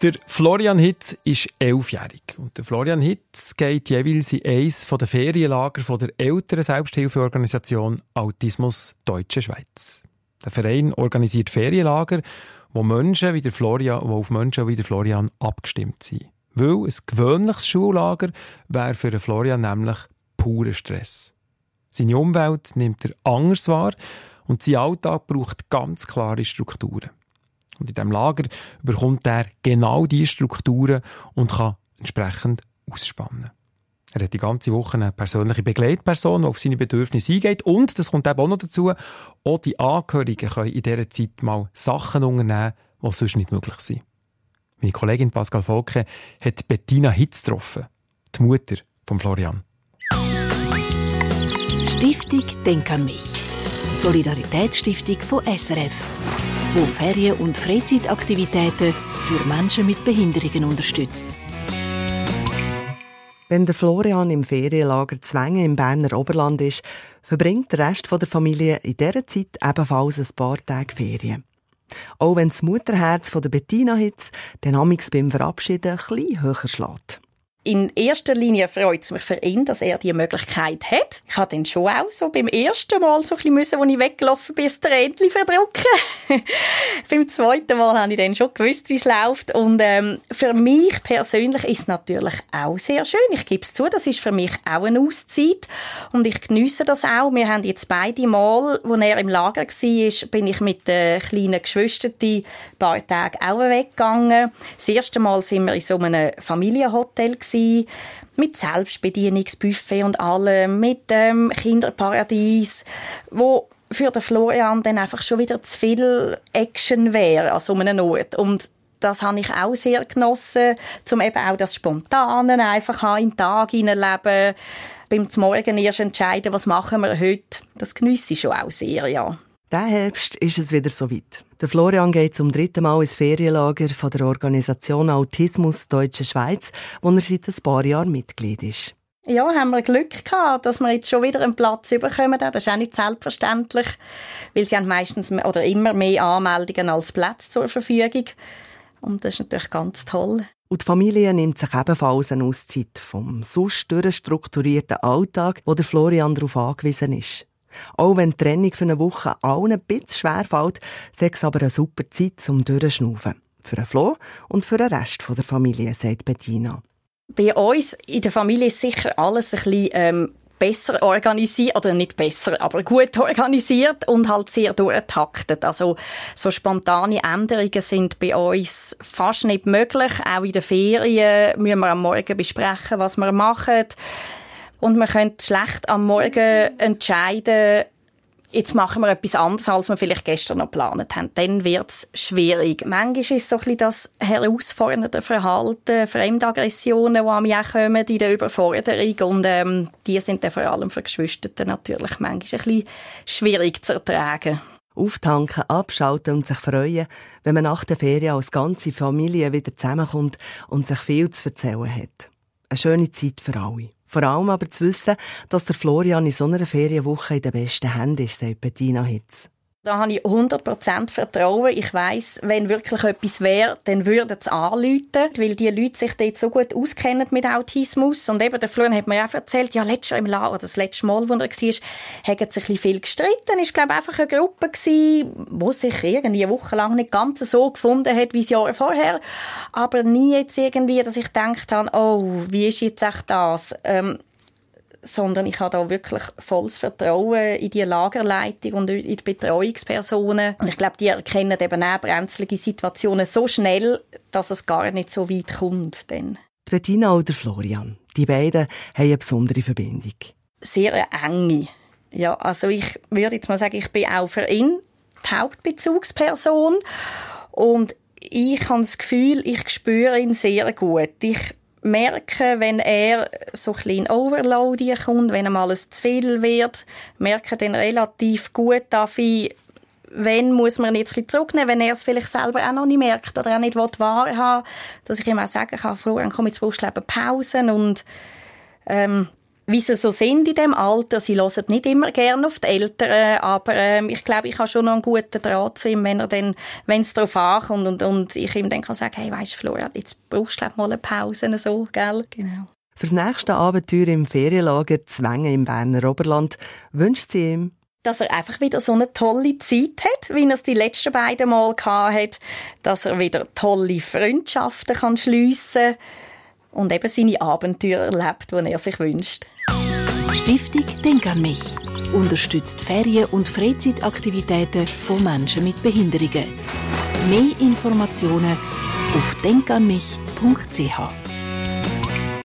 Der Florian Hitz ist elfjährig. Und der Florian Hitz geht jeweils in eines der Ferienlager von der älteren Selbsthilfeorganisation Autismus Deutsche Schweiz. Der Verein organisiert Ferienlager, wo Menschen wie der Florian, wo auf Menschen wie der Florian abgestimmt sind. Weil ein gewöhnliches Schullager wäre für den Florian nämlich purer Stress. Seine Umwelt nimmt er anders wahr und sein Alltag braucht ganz klare Strukturen. Und in diesem Lager bekommt er genau diese Strukturen und kann entsprechend ausspannen. Er hat die ganze Woche eine persönliche Begleitperson, die auf seine Bedürfnisse eingeht. Und, das kommt eben auch noch dazu, auch die Angehörigen können in dieser Zeit mal Sachen unternehmen, die sonst nicht möglich sind. Meine Kollegin Pascal Volke hat Bettina Hitz getroffen, die Mutter von Florian. Stiftung Denk an mich. Solidaritätsstiftung von SRF wo Ferien- und Freizeitaktivitäten für Menschen mit Behinderungen unterstützt. Wenn der Florian im Ferienlager Zwänge im Berner Oberland ist, verbringt der Rest der Familie in dieser Zeit ebenfalls ein paar Tage Ferien. Auch wenn das Mutterherz von der Bettina Hitz den Amix beim Verabschieden ein bisschen höher schlägt in erster Linie freut es mich für ihn, dass er die Möglichkeit hat. Ich hatte dann schon auch so beim ersten Mal so ein bisschen müssen, als ich weggelaufen bin, Tränchen verdrücken. beim zweiten Mal habe ich dann schon gewusst, wie es läuft. Und ähm, für mich persönlich ist es natürlich auch sehr schön. Ich gebe es zu, das ist für mich auch eine Auszeit. Und ich genieße das auch. Wir haben jetzt beide Mal, als er im Lager war, bin ich mit den kleinen Geschwistern ein paar Tage auch weggegangen. Das erste Mal sind wir in so einem Familienhotel gewesen gewesen, mit Selbstbedienungsbuffet und allem, mit dem Kinderparadies, wo für den Florian dann einfach schon wieder zu viel Action wäre an so einem Ort. Und das habe ich auch sehr genossen, um eben auch das Spontane einfach in den Tag hineinleben, beim Morgen erst entscheiden, was machen wir heute. Das genieße ich schon auch sehr, ja. Der Herbst ist es wieder soweit. Der Florian geht zum dritten Mal ins Ferienlager von der Organisation Autismus Deutsche Schweiz, wo er seit ein paar Jahren Mitglied ist. Ja, haben wir Glück gehabt, dass wir jetzt schon wieder einen Platz bekommen. Das ist auch nicht selbstverständlich, weil sie haben meistens oder immer mehr Anmeldungen als Plätze zur Verfügung. Und das ist natürlich ganz toll. Und die Familie nimmt sich ebenfalls eine Auszeit vom sonst durchstrukturierten Alltag, wo der Florian darauf angewiesen ist. Auch wenn die Trennung für eine Woche allen ein bisschen schwer fällt, sei es aber eine super Zeit zum Durchschnaufen. Für Flo und für den Rest der Familie, sagt Bettina. Bei uns in der Familie ist sicher alles ein bisschen ähm, besser organisiert, oder nicht besser, aber gut organisiert und halt sehr durchtaktet. Also so spontane Änderungen sind bei uns fast nicht möglich. Auch in den Ferien müssen wir am Morgen besprechen, was wir machen. Und man könnte schlecht am Morgen entscheiden, jetzt machen wir etwas anderes, als wir vielleicht gestern noch geplant haben. Dann wird es schwierig. Manchmal ist so ein bisschen das herausfordernde Verhalten, Fremdaggressionen, die an mich auch kommen in der Überforderung. Und ähm, die sind dann vor allem für Geschwister natürlich manchmal ein bisschen schwierig zu ertragen. Auftanken, abschalten und sich freuen, wenn man nach der Ferien als ganze Familie wieder zusammenkommt und sich viel zu erzählen hat. Eine schöne Zeit für alle. Vor allem aber zu wissen, dass der Florian in so einer Ferienwoche in den besten Händen ist, sagt Bettina Hitz. Da habe ich 100% Vertrauen. Ich weiß, wenn wirklich etwas wäre, dann würden sie anrufen, weil die Leute sich dort so gut auskennen mit Autismus. Und eben, der Florian hat mir auch erzählt, ja, letztes Jahr im Lager, oder das letzte Mal, wo er war, haben sich ein viel gestritten. Es war, glaube ich, einfach eine Gruppe die sich irgendwie wochenlang nicht ganz so gefunden hat, wie das Jahr vorher. Aber nie jetzt irgendwie, dass ich gedacht habe, oh, wie ist jetzt echt das? Ähm, sondern ich habe da wirklich volles Vertrauen in die Lagerleitung und in die Betreuungspersonen. Und ich glaube, die erkennen eben auch brenzlige Situationen so schnell, dass es gar nicht so weit kommt. Dann. Bettina oder Florian, die beiden haben eine besondere Verbindung. Sehr enge. Ja, also ich würde jetzt mal sagen, ich bin auch für ihn die Hauptbezugsperson und ich habe das Gefühl, ich spüre ihn sehr gut. Ich merken, wenn er so ein bisschen Overload kommt, wenn ihm alles zu viel wird, merken dann relativ gut, darf ich wenn muss man jetzt ein zurücknehmen, wenn er es vielleicht selber auch noch nicht merkt oder auch nicht wahrhaben dass ich ihm auch sagen kann, Florian, komm, jetzt brauchst du Pausen und ähm, wie sie so sind in dem Alter. Sie hören nicht immer gerne auf die Eltern, aber äh, ich glaube, ich habe schon noch einen guten Draht zu ihm, wenn er dann, wenn es darauf ankommt und, und ich ihm dann kann sagen, hey, weißt du, Florian, jetzt brauchst du mal eine Pause, so, gell? Genau. Fürs nächste Abenteuer im Ferienlager Zwänge im Berner Oberland wünscht sie ihm, dass er einfach wieder so eine tolle Zeit hat, wie er es die letzten beiden Mal hat, dass er wieder tolle Freundschaften kann schliessen und eben seine Abenteuer erlebt, die er sich wünscht. Stiftung Denk an mich unterstützt Ferien- und Freizeitaktivitäten von Menschen mit Behinderungen. Mehr Informationen auf denkanmich.ch.